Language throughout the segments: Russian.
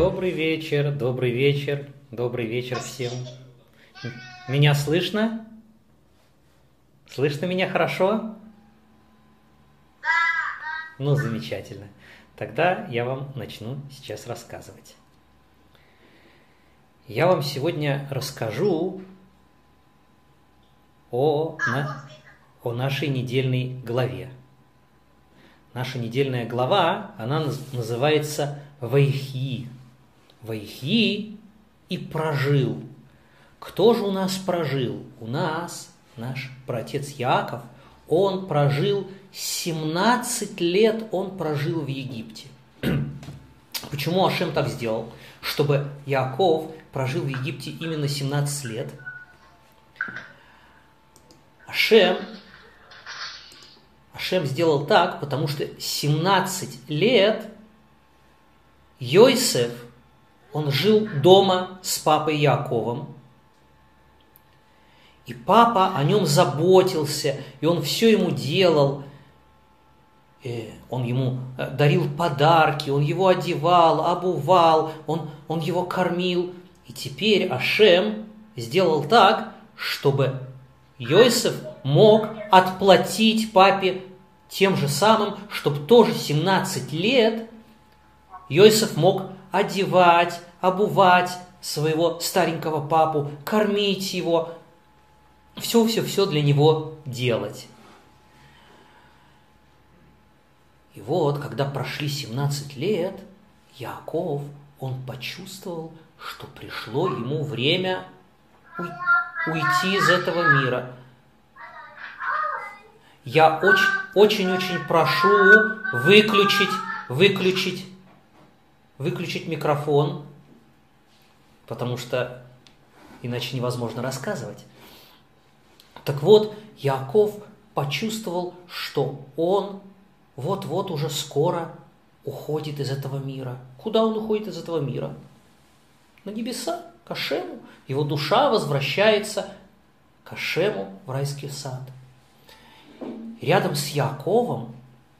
Добрый вечер, добрый вечер, добрый вечер всем. Меня слышно? Слышно меня хорошо? Ну, замечательно. Тогда я вам начну сейчас рассказывать. Я вам сегодня расскажу о, на, о нашей недельной главе. Наша недельная глава, она называется Вайхи. Вайхи и прожил. Кто же у нас прожил? У нас наш праотец Яков, он прожил 17 лет, он прожил в Египте. Почему Ашем так сделал? Чтобы Яков прожил в Египте именно 17 лет. Ашем, Ашем сделал так, потому что 17 лет Йосеф, он жил дома с папой Яковом, и папа о нем заботился, и он все ему делал. И он ему э, дарил подарки, он его одевал, обувал, он, он его кормил. И теперь Ашем сделал так, чтобы Йосиф мог отплатить папе тем же самым, чтобы тоже 17 лет Йосиф мог одевать, обувать своего старенького папу, кормить его, все-все-все для него делать. И вот, когда прошли 17 лет, Яков, он почувствовал, что пришло ему время уйти из этого мира. Я очень-очень прошу выключить, выключить, выключить микрофон, потому что иначе невозможно рассказывать. Так вот, Яков почувствовал, что он вот-вот уже скоро уходит из этого мира. Куда он уходит из этого мира? На небеса, к Ашему. Его душа возвращается к Ашему в райский сад. Рядом с Яковом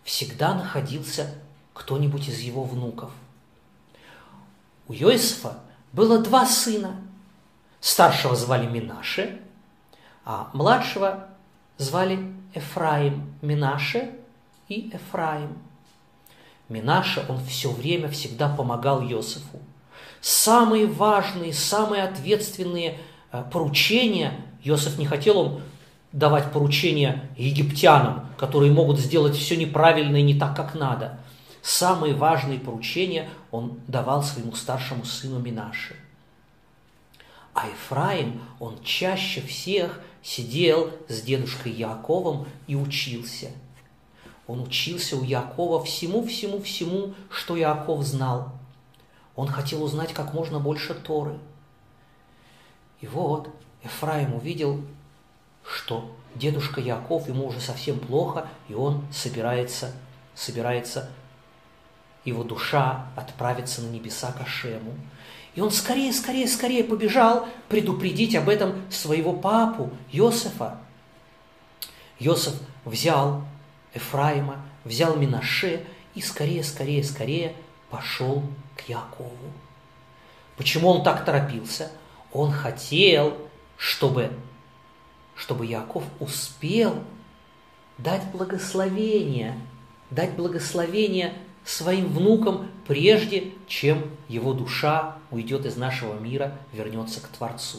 всегда находился кто-нибудь из его внуков. У Йосифа было два сына. Старшего звали Минаше, а младшего звали Эфраим Минаше и Эфраим. Минаше, он все время всегда помогал Иосифу. Самые важные, самые ответственные э, поручения, Иосиф не хотел он давать поручения египтянам, которые могут сделать все неправильно и не так, как надо. Самые важные поручения он давал своему старшему сыну Минаше. А Ефраим, он чаще всех сидел с дедушкой Яковом и учился. Он учился у Якова всему-всему-всему, что Яков знал. Он хотел узнать как можно больше Торы. И вот Ефраим увидел, что дедушка Яков, ему уже совсем плохо, и он собирается, собирается, его душа отправится на небеса к Ашему. И он скорее, скорее, скорее побежал предупредить об этом своего папу Йосефа. Йосеф взял Эфраима, взял Минаше и скорее, скорее, скорее пошел к Якову. Почему он так торопился? Он хотел, чтобы, чтобы Яков успел дать благословение, дать благословение своим внукам, прежде чем его душа уйдет из нашего мира, вернется к Творцу.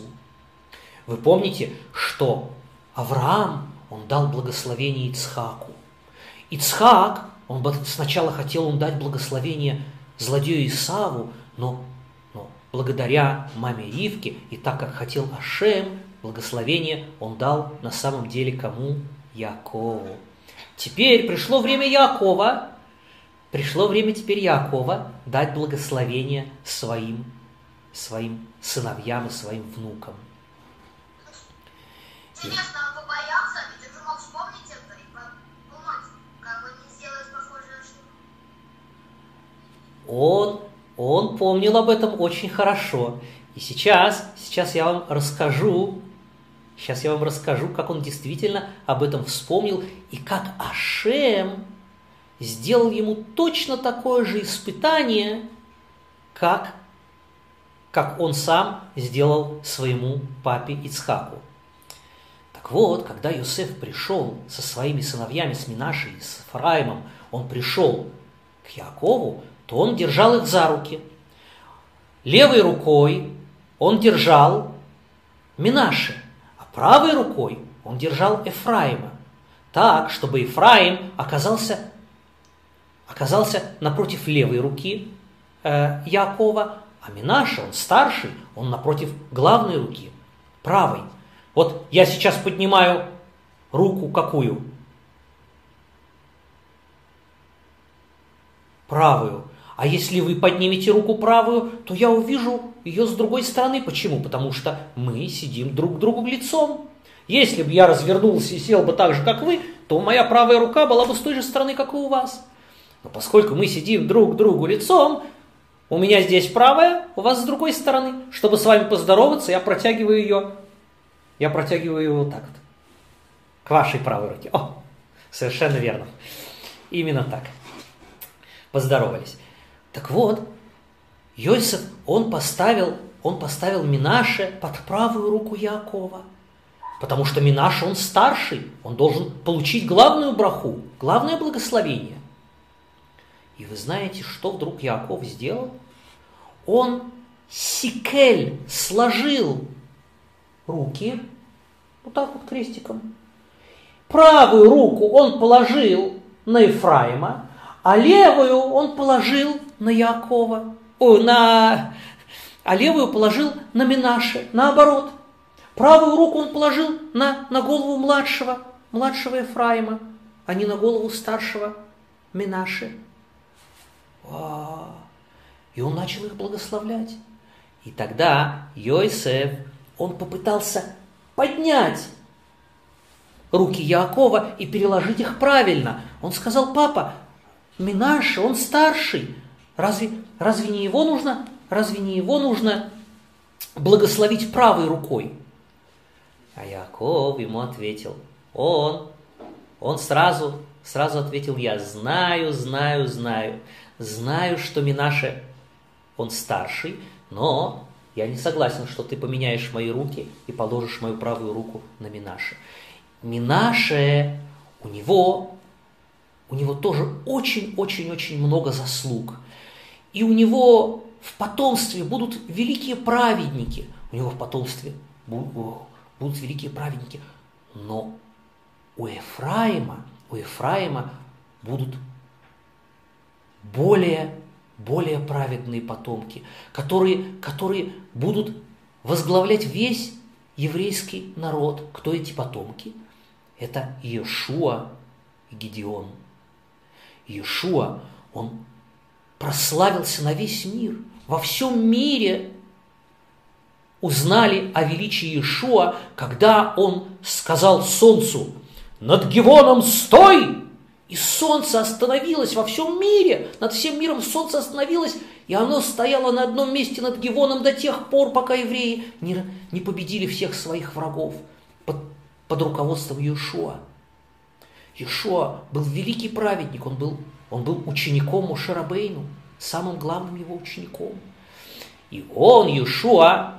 Вы помните, что Авраам, он дал благословение Ицхаку. Ицхак, он сначала хотел он дать благословение злодею Исаву, но, но благодаря маме Ривке, и так как хотел Ашем, благословение он дал на самом деле кому? Якову. Теперь пришло время Якова, Пришло время теперь Якова дать благословение своим, своим сыновьям и своим внукам. Интересно, он побоялся, ведь он же мог вспомнить это и подумать, как бы не сделать похожую ошибку. Он, он помнил об этом очень хорошо. И сейчас, сейчас я вам расскажу, сейчас я вам расскажу, как он действительно об этом вспомнил и как Ашем сделал ему точно такое же испытание, как как он сам сделал своему папе Ицхаку. Так вот, когда Юсеф пришел со своими сыновьями, с Минашей и с Фараимом, он пришел к Якову, то он держал их за руки. Левой рукой он держал Минаши, а правой рукой он держал Эфраима, так, чтобы Ефраим оказался, оказался напротив левой руки э, Якова, а Минаша, он старший, он напротив главной руки, правой. Вот я сейчас поднимаю руку какую? Правую. А если вы поднимете руку правую, то я увижу ее с другой стороны. Почему? Потому что мы сидим друг к другу лицом. Если бы я развернулся и сел бы так же, как вы, то моя правая рука была бы с той же стороны, как и у вас. Но поскольку мы сидим друг к другу лицом, у меня здесь правая, у вас с другой стороны. Чтобы с вами поздороваться, я протягиваю ее, я протягиваю ее вот так вот. К вашей правой руке. О, совершенно верно. Именно так. Поздоровались. Так вот, Йосиф, он поставил, он поставил Минаше под правую руку Якова. Потому что Минаш, он старший, он должен получить главную браху, главное благословение. И вы знаете, что вдруг Яков сделал? Он сикель сложил руки, вот так вот крестиком. Правую руку он положил на Ефраима, а левую он положил на Якова, о, на, а левую положил на Минаше, наоборот – Правую руку он положил на, на голову младшего, младшего Ефраима, а не на голову старшего Минаши. И он начал их благословлять. И тогда Йосеф, он попытался поднять руки Якова и переложить их правильно. Он сказал, папа, Минаша, он старший. Разве, разве не его нужно, разве не его нужно благословить правой рукой? А Яков ему ответил, он, он сразу, сразу ответил, я знаю, знаю, знаю, знаю, что Минаше, он старший, но я не согласен, что ты поменяешь мои руки и положишь мою правую руку на Минаше. Минаше, у него, у него тоже очень-очень-очень много заслуг. И у него в потомстве будут великие праведники. У него в потомстве будут великие праведники. Но у Ефраима, у Ефраима будут более, более праведные потомки, которые, которые будут возглавлять весь еврейский народ. Кто эти потомки? Это Иешуа и Гедеон. Иешуа, он прославился на весь мир. Во всем мире узнали о величии Иешуа, когда он сказал солнцу, «Над Гивоном стой!» И солнце остановилось во всем мире, над всем миром солнце остановилось, и оно стояло на одном месте над Гивоном до тех пор, пока евреи не, не победили всех своих врагов под, под руководством Иешуа. Иешуа был великий праведник, он был, он был учеником Мушарабейну, самым главным его учеником. И он, Иешуа,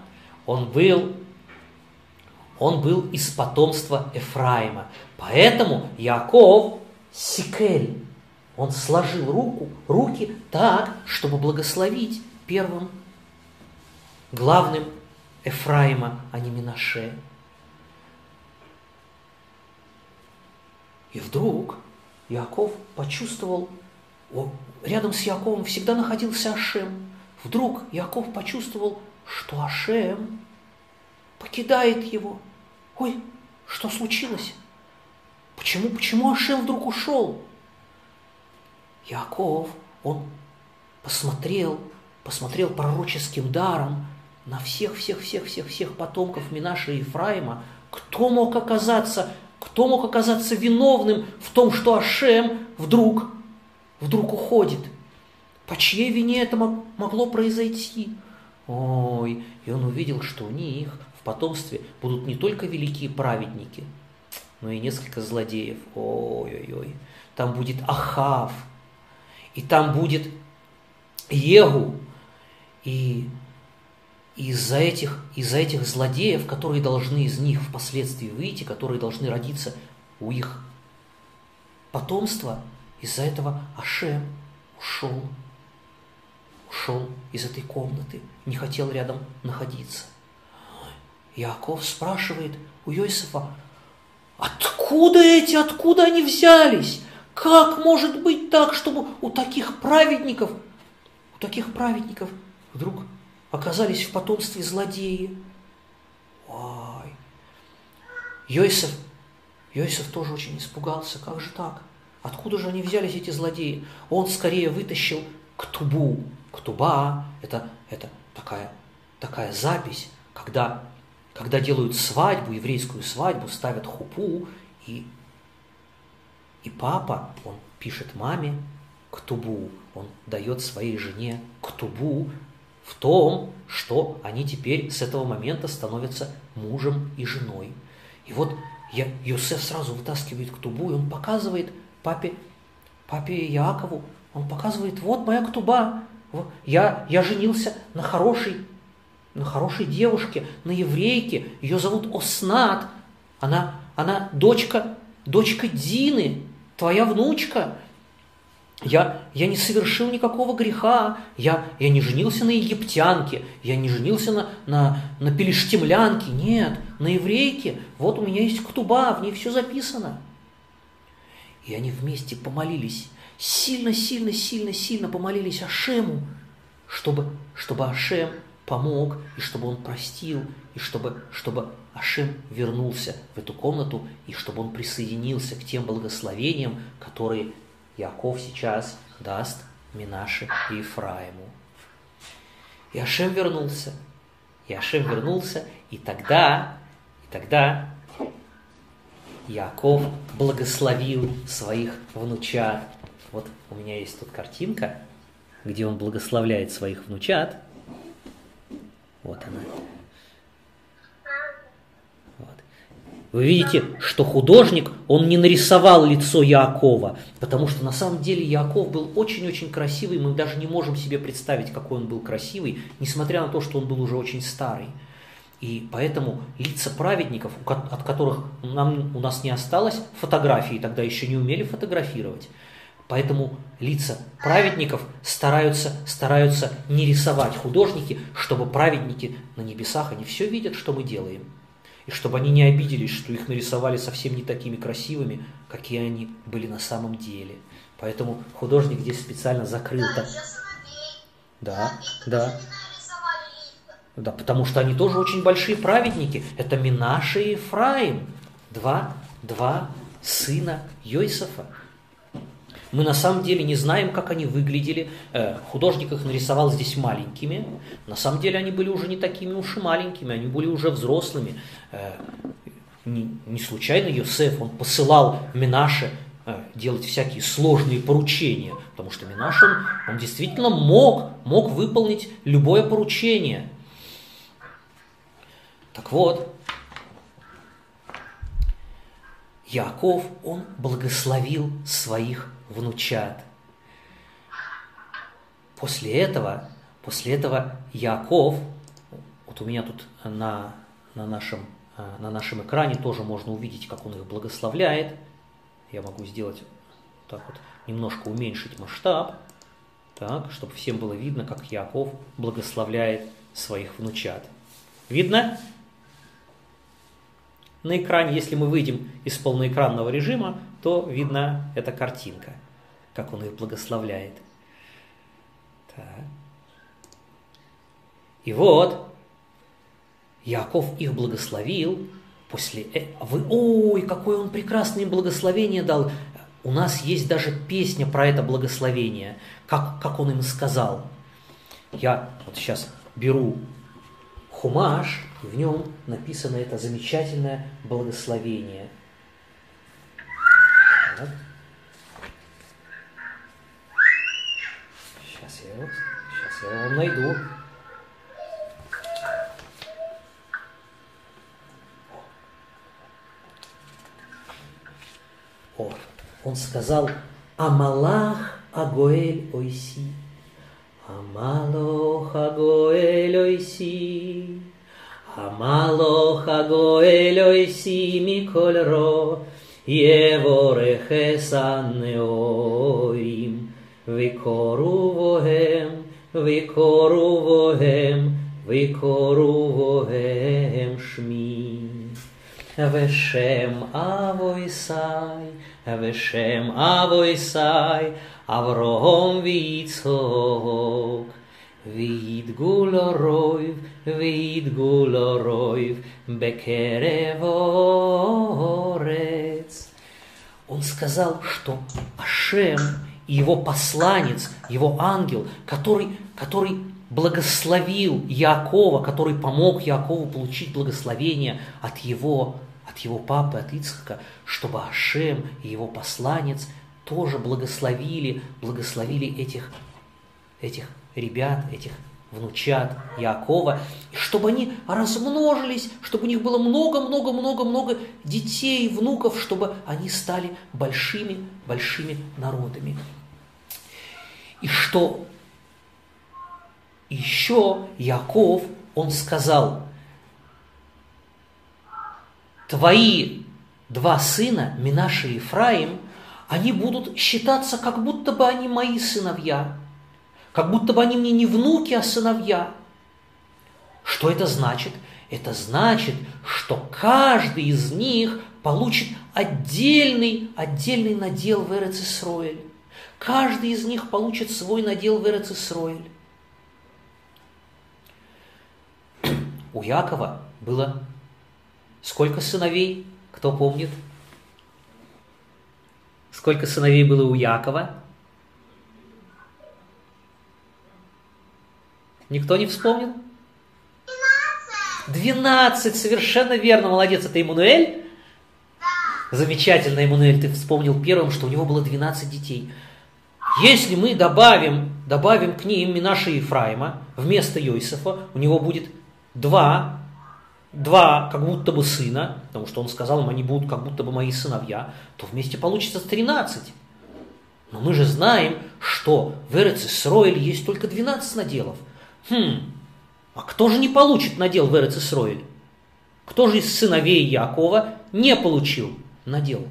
он был, он был из потомства Ефраима. Поэтому Яков Сикель, он сложил руку, руки так, чтобы благословить первым главным Ефраима, а не Минаше. И вдруг Яков почувствовал, рядом с Яковом всегда находился Ашем. Вдруг Яков почувствовал что Ашем покидает его. Ой, что случилось? Почему, почему Ашем вдруг ушел? Яков, он посмотрел, посмотрел пророческим даром на всех-всех-всех-всех-всех потомков Минаша и Ефраима, кто мог оказаться, кто мог оказаться виновным в том, что Ашем вдруг, вдруг уходит. По чьей вине это могло произойти? Ой, и он увидел, что у них в потомстве будут не только великие праведники, но и несколько злодеев. Ой-ой-ой. Там будет Ахав, и там будет Егу, и из-за этих, из-за этих злодеев, которые должны из них впоследствии выйти, которые должны родиться у их потомства, из-за этого Ашем ушел, ушел из этой комнаты, не хотел рядом находиться. Яков спрашивает у Иосифа, откуда эти, откуда они взялись? Как может быть так, чтобы у таких праведников, у таких праведников вдруг оказались в потомстве злодеи? Ой. Йосиф, Йосиф тоже очень испугался. Как же так? Откуда же они взялись, эти злодеи? Он скорее вытащил ктубу. Ктуба – это, это такая, такая запись, когда, когда делают свадьбу, еврейскую свадьбу, ставят хупу, и и папа, он пишет маме ктубу, он дает своей жене ктубу в том, что они теперь с этого момента становятся мужем и женой. И вот я, Йосеф сразу вытаскивает ктубу, и он показывает папе, папе Якову, он показывает, вот моя ктуба, я, я женился на хорошей, на хорошей девушке, на еврейке, ее зовут Оснат, она, она дочка, дочка Дины, твоя внучка. Я, я не совершил никакого греха, я, я не женился на египтянке, я не женился на, на, на пелештемлянке, нет, на еврейке. Вот у меня есть ктуба, в ней все записано. И они вместе помолились, сильно, сильно, сильно, сильно помолились Ашему, чтобы, чтобы Ашем помог, и чтобы он простил, и чтобы, чтобы Ашем вернулся в эту комнату, и чтобы он присоединился к тем благословениям, которые Яков сейчас даст Минаше и Ефраиму. И Ашем вернулся. И Ашем вернулся, и тогда, и тогда Яков благословил своих внучат. Вот у меня есть тут картинка, где он благословляет своих внучат. Вот она. Вы видите, что художник, он не нарисовал лицо Яакова, потому что на самом деле Яаков был очень-очень красивый, мы даже не можем себе представить, какой он был красивый, несмотря на то, что он был уже очень старый. И поэтому лица праведников, от которых нам, у нас не осталось фотографии, тогда еще не умели фотографировать, Поэтому лица праведников стараются, стараются не рисовать художники, чтобы праведники на небесах, они все видят, что мы делаем и чтобы они не обиделись, что их нарисовали совсем не такими красивыми, какие они были на самом деле. Поэтому художник здесь специально закрыл так. Да, да. Да, потому что они тоже очень большие праведники. Это Минаша и Ефраим. Два, два сына Йосифа. Мы на самом деле не знаем, как они выглядели. Э, художник их нарисовал здесь маленькими. На самом деле они были уже не такими уж и маленькими, они были уже взрослыми. Э, не случайно Йосеф, он посылал Минаше э, делать всякие сложные поручения, потому что Минаш, он, он действительно мог, мог выполнить любое поручение. Так вот, Яков, он благословил своих внучат. После этого, после этого Яков, вот у меня тут на, на, нашем, на нашем экране тоже можно увидеть, как он их благословляет. Я могу сделать так вот, немножко уменьшить масштаб, так, чтобы всем было видно, как Яков благословляет своих внучат. Видно? На экране, если мы выйдем из полноэкранного режима, то видна эта картинка как он их благословляет. Так. И вот, Яков их благословил, после э, вы, ой, какое он прекрасное благословение дал. У нас есть даже песня про это благословение, как, как он им сказал. Я вот сейчас беру хумаш, и в нем написано это замечательное благословение. Сейчас я его, сейчас я его найду. О, он сказал Амалах Агоэль Ойси. Амалох Агоэль Ойси. Амалох Агоэль Ойси Миколь Ро. Єворехеса неоїм, вікору вогем, вікору вогем, вікору вогем шмі. Вешем авойсай, вешем авойсай, аврогом віцок. וידגו לו רויב, וידגו לו רויב, בקרב орец. Он сказал, что Ашем и его посланец, его ангел, который, который благословил Якова, который помог Якову получить благословение от его, от его папы, от Ицхака, чтобы Ашем и его посланец тоже благословили, благословили этих, этих ребят, этих внучат Якова, чтобы они размножились, чтобы у них было много-много-много-много детей, внуков, чтобы они стали большими-большими народами. И что еще Яков, он сказал, твои два сына, Минаша и Ефраим, они будут считаться, как будто бы они мои сыновья, как будто бы они мне не внуки, а сыновья. Что это значит? Это значит, что каждый из них получит отдельный, отдельный надел в Эрец Каждый из них получит свой надел в Эрец У Якова было сколько сыновей? Кто помнит? Сколько сыновей было у Якова? Никто не вспомнил? Двенадцать, совершенно верно, молодец, это Иммануэль? Да. Замечательно, Иммануэль, ты вспомнил первым, что у него было 12 детей. Если мы добавим, добавим к ним Минаша и Ефраима, вместо Йосифа у него будет два, два как будто бы сына, потому что он сказал им, они будут как будто бы мои сыновья, то вместе получится 13. Но мы же знаем, что в Эрец есть только 12 наделов – Хм, а кто же не получит надел в Эрец Кто же из сыновей Якова не получил надел?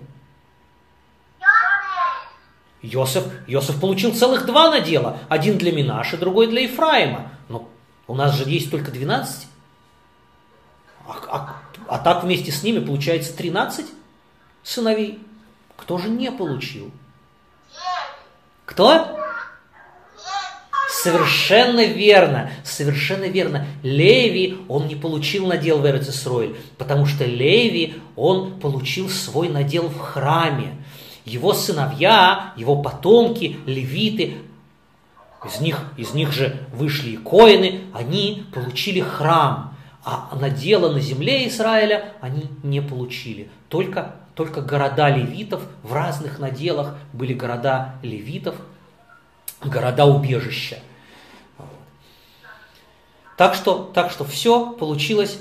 Йосиф, Йосиф получил целых два надела. Один для Минаши, другой для Ефраима. Но у нас же есть только 12. А, а, а так вместе с ними получается 13 сыновей. Кто же не получил? Кто? Совершенно верно, совершенно верно. Леви, он не получил надел в Эрцисройль, потому что Леви, он получил свой надел в храме. Его сыновья, его потомки, левиты, из них, из них же вышли и коины, они получили храм, а надела на земле Израиля они не получили. Только, только города левитов в разных наделах были города левитов, города-убежища. Так что, так что все получилось,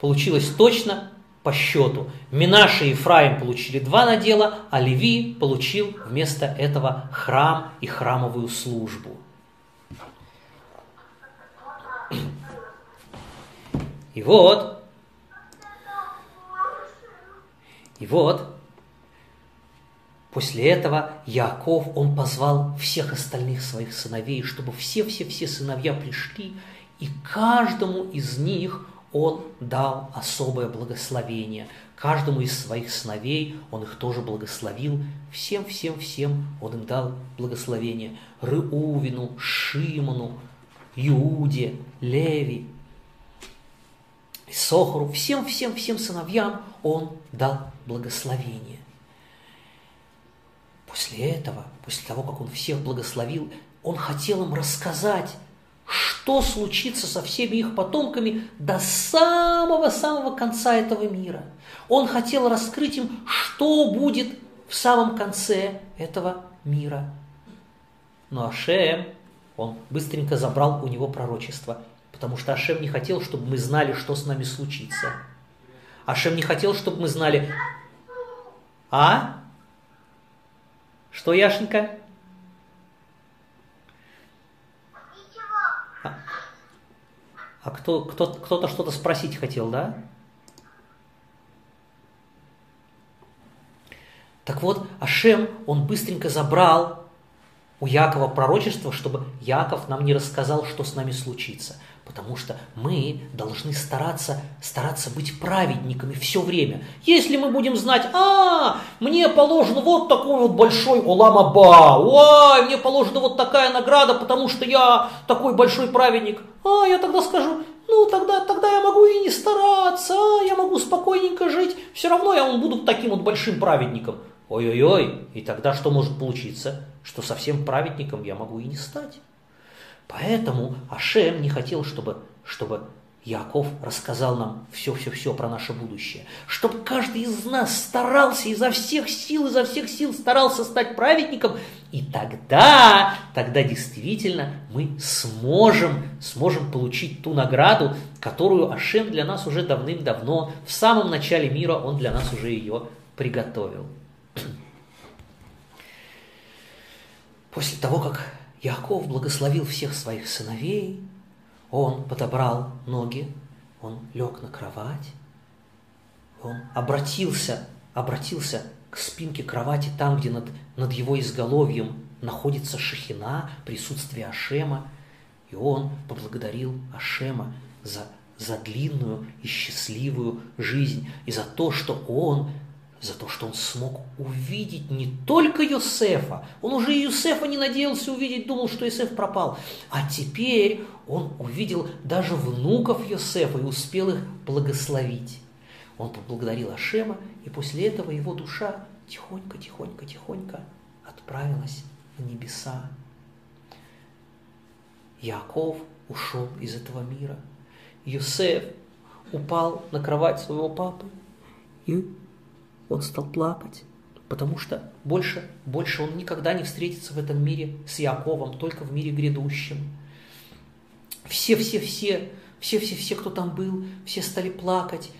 получилось точно по счету. Минаши и Ефраим получили два надела, а Леви получил вместо этого храм и храмовую службу. И вот, и вот, После этого Яков, он позвал всех остальных своих сыновей, чтобы все-все-все сыновья пришли, и каждому из них он дал особое благословение. Каждому из своих сыновей он их тоже благословил. Всем, всем, всем он им дал благословение. Рыувину, Шимону, Иуде, Леви, Сохору, всем, всем, всем сыновьям он дал благословение. После этого, после того, как он всех благословил, он хотел им рассказать, что случится со всеми их потомками до самого-самого конца этого мира. Он хотел раскрыть им, что будет в самом конце этого мира. Но Ашем, он быстренько забрал у него пророчество, потому что Ашем не хотел, чтобы мы знали, что с нами случится. Ашем не хотел, чтобы мы знали... А? Что, Яшенька? А кто, кто, кто-то что-то спросить хотел, да? Так вот, Ашем, он быстренько забрал у Якова пророчество, чтобы Яков нам не рассказал, что с нами случится. Потому что мы должны стараться, стараться быть праведниками все время. Если мы будем знать, а, мне положено вот такой вот большой уламаба, ой, мне положена вот такая награда, потому что я такой большой праведник, а, я тогда скажу, ну, тогда, тогда я могу и не стараться, а, я могу спокойненько жить, все равно я буду таким вот большим праведником. Ой-ой-ой, и тогда что может получиться? Что совсем праведником я могу и не стать. Поэтому Ашем не хотел, чтобы, чтобы Яков рассказал нам все-все-все про наше будущее. Чтобы каждый из нас старался изо всех сил, изо всех сил старался стать праведником. И тогда, тогда действительно мы сможем, сможем получить ту награду, которую Ашем для нас уже давным-давно, в самом начале мира он для нас уже ее приготовил. После того, как Яков благословил всех своих сыновей, он подобрал ноги, он лег на кровать, он обратился, обратился к спинке кровати, там, где над, над его изголовьем находится шахина, присутствие Ашема, и он поблагодарил Ашема за, за длинную и счастливую жизнь, и за то, что он за то, что он смог увидеть не только Йосефа, он уже и Йосефа не надеялся увидеть, думал, что Йосеф пропал, а теперь он увидел даже внуков Йосефа и успел их благословить. Он поблагодарил Ашема, и после этого его душа тихонько, тихонько, тихонько отправилась в небеса. Яков ушел из этого мира. Йосеф упал на кровать своего папы и он стал плакать, потому что больше, больше он никогда не встретится в этом мире с Яковом, только в мире грядущем. Все, все, все, все, все, все, кто там был, все стали плакать,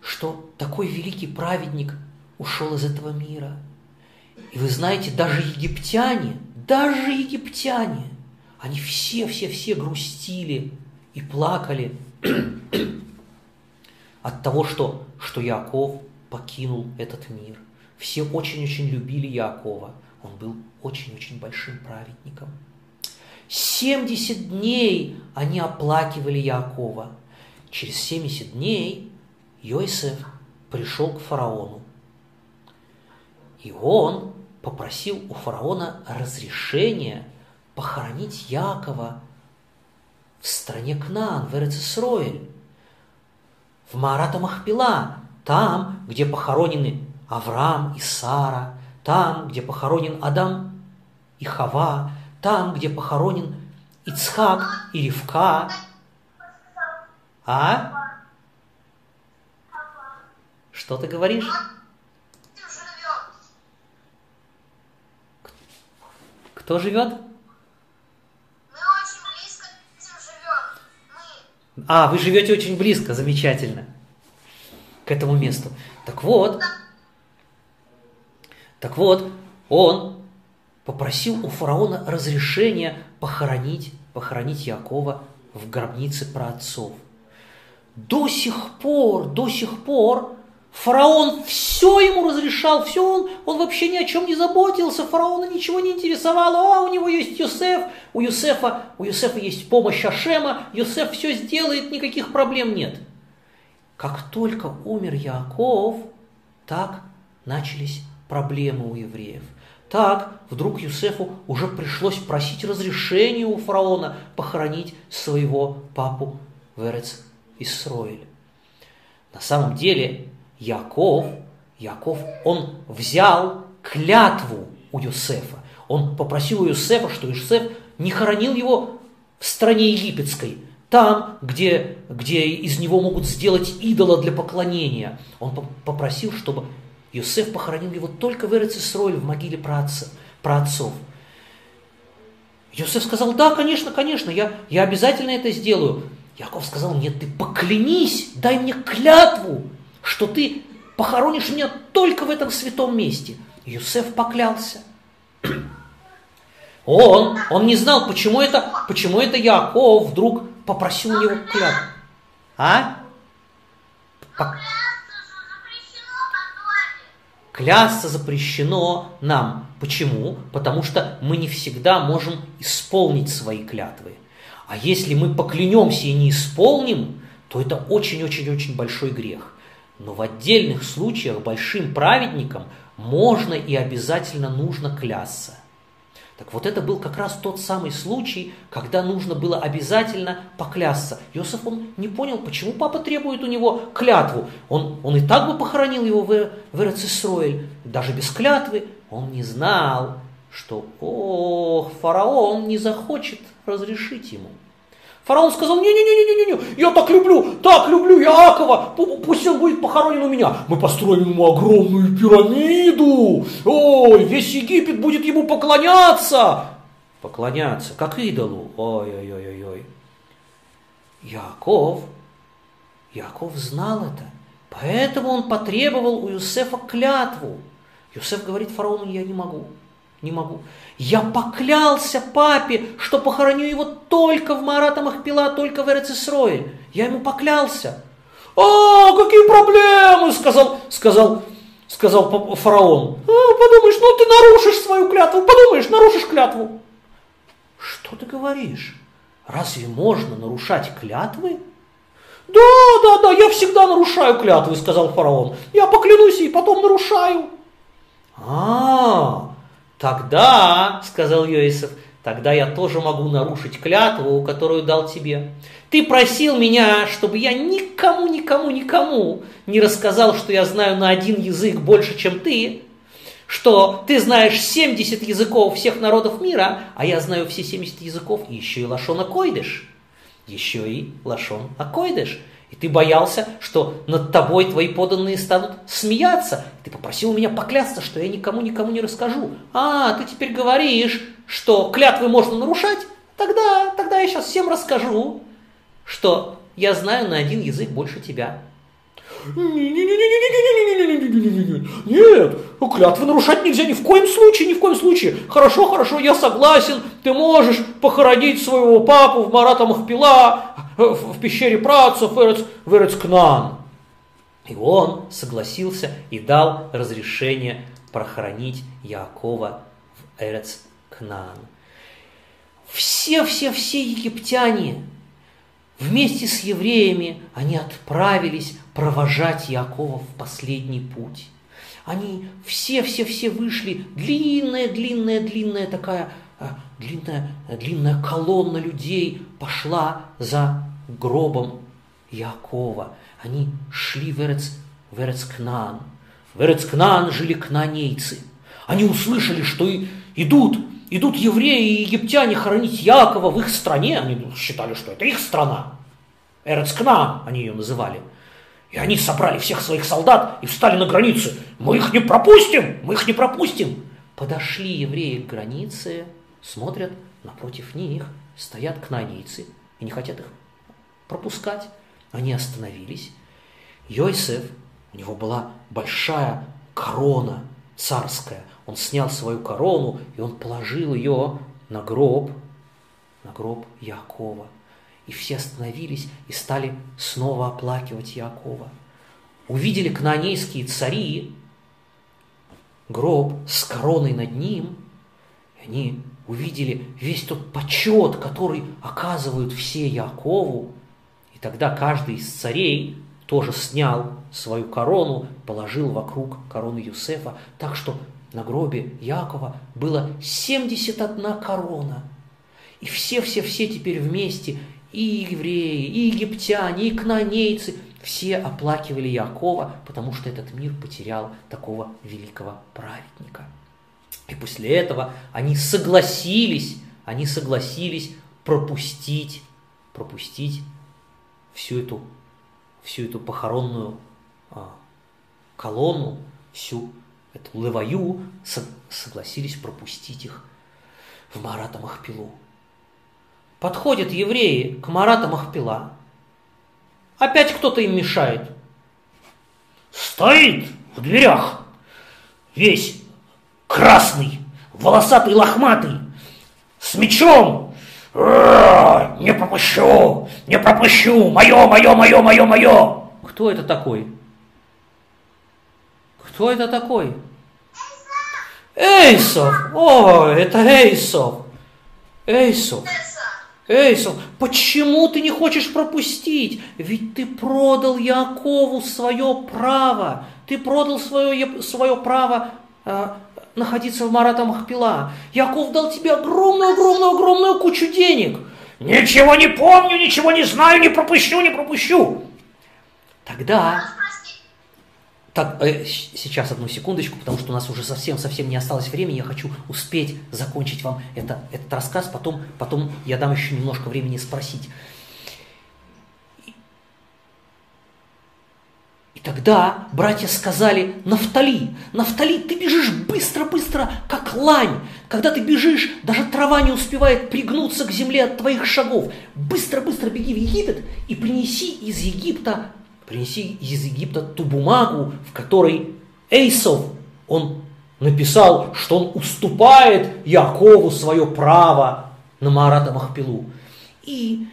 что такой великий праведник ушел из этого мира. И вы знаете, даже египтяне, даже египтяне, они все, все, все грустили и плакали от того, что, что Яков покинул этот мир. Все очень-очень любили Якова. Он был очень-очень большим праведником. 70 дней они оплакивали Якова. Через 70 дней Йосеф пришел к фараону. И он попросил у фараона разрешения похоронить Якова в стране Кнаан, в Эрцисроэль, в Марата Махпила, там, где похоронены Авраам и Сара, там, где похоронен Адам и Хава, там, где похоронен Ицхак и Ривка. А? Что ты говоришь? Кто живет? А, вы живете очень близко, замечательно к этому месту. Так вот, так вот, он попросил у фараона разрешения похоронить, похоронить Якова в гробнице праотцов. До сих пор, до сих пор фараон все ему разрешал, все он, он вообще ни о чем не заботился, фараона ничего не интересовало, а у него есть Юсеф, у Юсефа, у Юсефа есть помощь Ашема, Юсеф все сделает, никаких проблем нет – как только умер Яков, так начались проблемы у евреев. Так вдруг Юсефу уже пришлось просить разрешения у фараона похоронить своего папу в Эрец Исроиль. На самом деле Яков, Яков, он взял клятву у Юсефа. Он попросил у Юсефа, что Юсеф не хоронил его в стране египетской, там, где, где из него могут сделать идола для поклонения. Он попросил, чтобы Иосиф похоронил его только в Эрцисроль, в могиле праотцов. праотцов. Иосиф сказал, да, конечно, конечно, я, я обязательно это сделаю. Яков сказал, нет, ты поклянись, дай мне клятву, что ты похоронишь меня только в этом святом месте. Иосиф поклялся. Он, он не знал, почему это, почему это Яков вдруг попросил у него клятву. А? По- Клясться запрещено нам. Почему? Потому что мы не всегда можем исполнить свои клятвы. А если мы поклянемся и не исполним, то это очень-очень-очень большой грех. Но в отдельных случаях большим праведникам можно и обязательно нужно клясться. Так вот это был как раз тот самый случай, когда нужно было обязательно поклясться. Иосиф, он не понял, почему папа требует у него клятву. Он, он и так бы похоронил его в, в Эрцисроэль, даже без клятвы. Он не знал, что, ох, фараон не захочет разрешить ему. Фараон сказал, не-не-не-не-не, я так люблю, так люблю Иакова, пу- пусть он будет похоронен у меня. Мы построим ему огромную пирамиду, ой, весь Египет будет ему поклоняться. Поклоняться, как идолу, ой-ой-ой-ой. Яков, Яков знал это, поэтому он потребовал у Юсефа клятву. Юсеф говорит фараону, я не могу, не могу. Я поклялся папе, что похороню его только в Марата Махпила, только в Эрцисроэль. Я ему поклялся. А, какие проблемы, сказал, сказал, сказал фараон. «А, подумаешь, ну ты нарушишь свою клятву, подумаешь, нарушишь клятву. Что ты говоришь? Разве можно нарушать клятвы? Да, да, да, я всегда нарушаю клятвы, сказал фараон. Я поклянусь и потом нарушаю. А, тогда, сказал Йосиф, тогда я тоже могу нарушить клятву, которую дал тебе. Ты просил меня, чтобы я никому, никому, никому не рассказал, что я знаю на один язык больше, чем ты, что ты знаешь 70 языков всех народов мира, а я знаю все 70 языков, и еще и лашон акойдыш. Еще и лашон акойдыш. И ты боялся, что над тобой твои поданные станут смеяться. Ты попросил у меня поклясться, что я никому никому не расскажу. А, ты теперь говоришь, что клятвы можно нарушать? Тогда, тогда я сейчас всем расскажу, что я знаю на один язык больше тебя. Нет, ну, клятвы нарушать нельзя ни в коем случае, ни в коем случае. Хорошо, хорошо, я согласен, ты можешь похоронить своего папу в Марата Махпила, в пещере працев, в Эрцкнан. И он согласился и дал разрешение прохоронить Якова в Эрецкнан. Все-все-все египтяне, вместе с евреями они отправились провожать Якова в последний путь. Они все-все-все вышли, длинная, длинная, длинная такая, а, длинная, длинная колонна людей пошла за гробом Якова. Они шли в Эрец, в Эрец-Кнаан. В Эрец-Кнаан жили кнаанейцы. Они услышали, что идут, идут евреи и египтяне хоронить Якова в их стране. Они считали, что это их страна. Эрец-Кнаан они ее называли. И они собрали всех своих солдат и встали на границе. Мы их не пропустим, мы их не пропустим. Подошли евреи к границе, смотрят, напротив них стоят кнанийцы и не хотят их пропускать. Они остановились. Йосеф, у него была большая корона царская. Он снял свою корону, и он положил ее на гроб, на гроб Якова. И все остановились и стали снова оплакивать Якова. Увидели кнаанейские цари гроб с короной над ним, и они увидели весь тот почет, который оказывают все Якову. И тогда каждый из царей тоже снял свою корону, положил вокруг короны Юсефа, так что на гробе Якова было 71 корона. И все-все-все теперь вместе, и евреи, и египтяне, и кнанейцы, все оплакивали Якова, потому что этот мир потерял такого великого праведника. И после этого они согласились, они согласились пропустить, пропустить всю эту, всю эту похоронную а, колонну, всю эту леваю, со, согласились пропустить их в Марата Махпилу. Подходят евреи к Марата Махпила. Опять кто-то им мешает. Стоит в дверях, весь красный, волосатый, лохматый, с мечом, «Э, Не пропущу! Не пропущу! Мое, мое, мое, мое, мое! Кто это такой? Кто это такой? Эйсов! О, это Эйсов! Эйсов! Эйсов, почему ты не хочешь пропустить? Ведь ты продал Якову свое право. Ты продал свое, свое право э, находиться в Марата Махпила. Яков дал тебе огромную, огромную, огромную кучу денег. Ничего не помню, ничего не знаю, не пропущу, не пропущу. Тогда так, э, сейчас одну секундочку, потому что у нас уже совсем-совсем не осталось времени. Я хочу успеть закончить вам это, этот рассказ, потом, потом я дам еще немножко времени спросить. И тогда братья сказали, Нафтали, Нафтали, ты бежишь быстро-быстро, как лань. Когда ты бежишь, даже трава не успевает пригнуться к земле от твоих шагов. Быстро-быстро беги в Египет и принеси из Египта принеси из Египта ту бумагу, в которой Эйсов, он написал, что он уступает Якову свое право на Марата Махпилу. И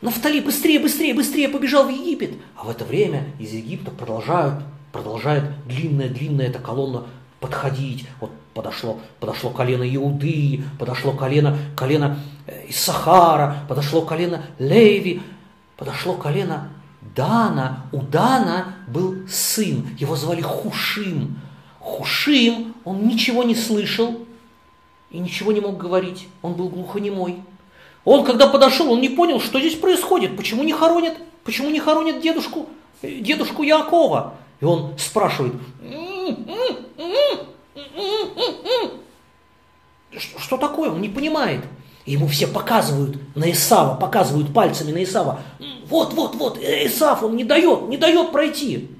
Нафтали быстрее, быстрее, быстрее побежал в Египет. А в это время из Египта продолжают, продолжает длинная-длинная эта колонна подходить. Вот подошло, подошло колено Иуды, подошло колено, колено э, из Сахара, подошло колено Леви, подошло колено Дана, у Дана был сын, его звали Хушим. Хушим, он ничего не слышал и ничего не мог говорить, он был глухонемой. Он, когда подошел, он не понял, что здесь происходит, почему не хоронят, почему не хоронят дедушку, дедушку Якова. И он спрашивает, что такое, он не понимает. И ему все показывают на Исава, показывают пальцами на Исава. Вот, вот, вот, Исав, он не дает, не дает пройти.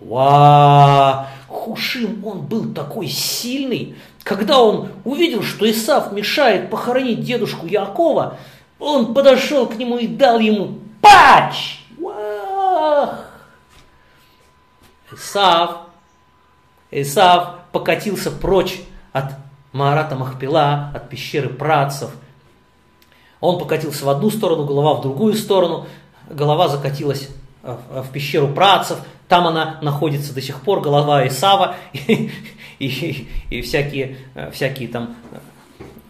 Ва, Хушим, он был такой сильный. Когда он увидел, что Исав мешает похоронить дедушку Якова, он подошел к нему и дал ему пач. Вах! Исав, Исав покатился прочь от Маарата Махпила, от пещеры працев. Он покатился в одну сторону, голова в другую сторону. Голова закатилась в пещеру працев, там она находится до сих пор, голова Исава и, и, и всякие, всякие, там,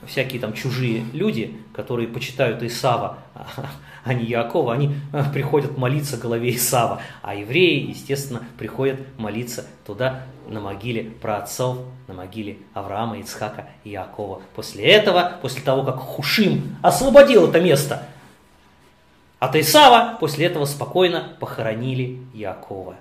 всякие там чужие люди, которые почитают Исава, а не Якова, они приходят молиться голове Исава, а евреи, естественно, приходят молиться туда, на могиле праотцов, на могиле Авраама, Ицхака и Иакова. После этого, после того, как Хушим освободил это место от Исава, после этого спокойно похоронили Иакова.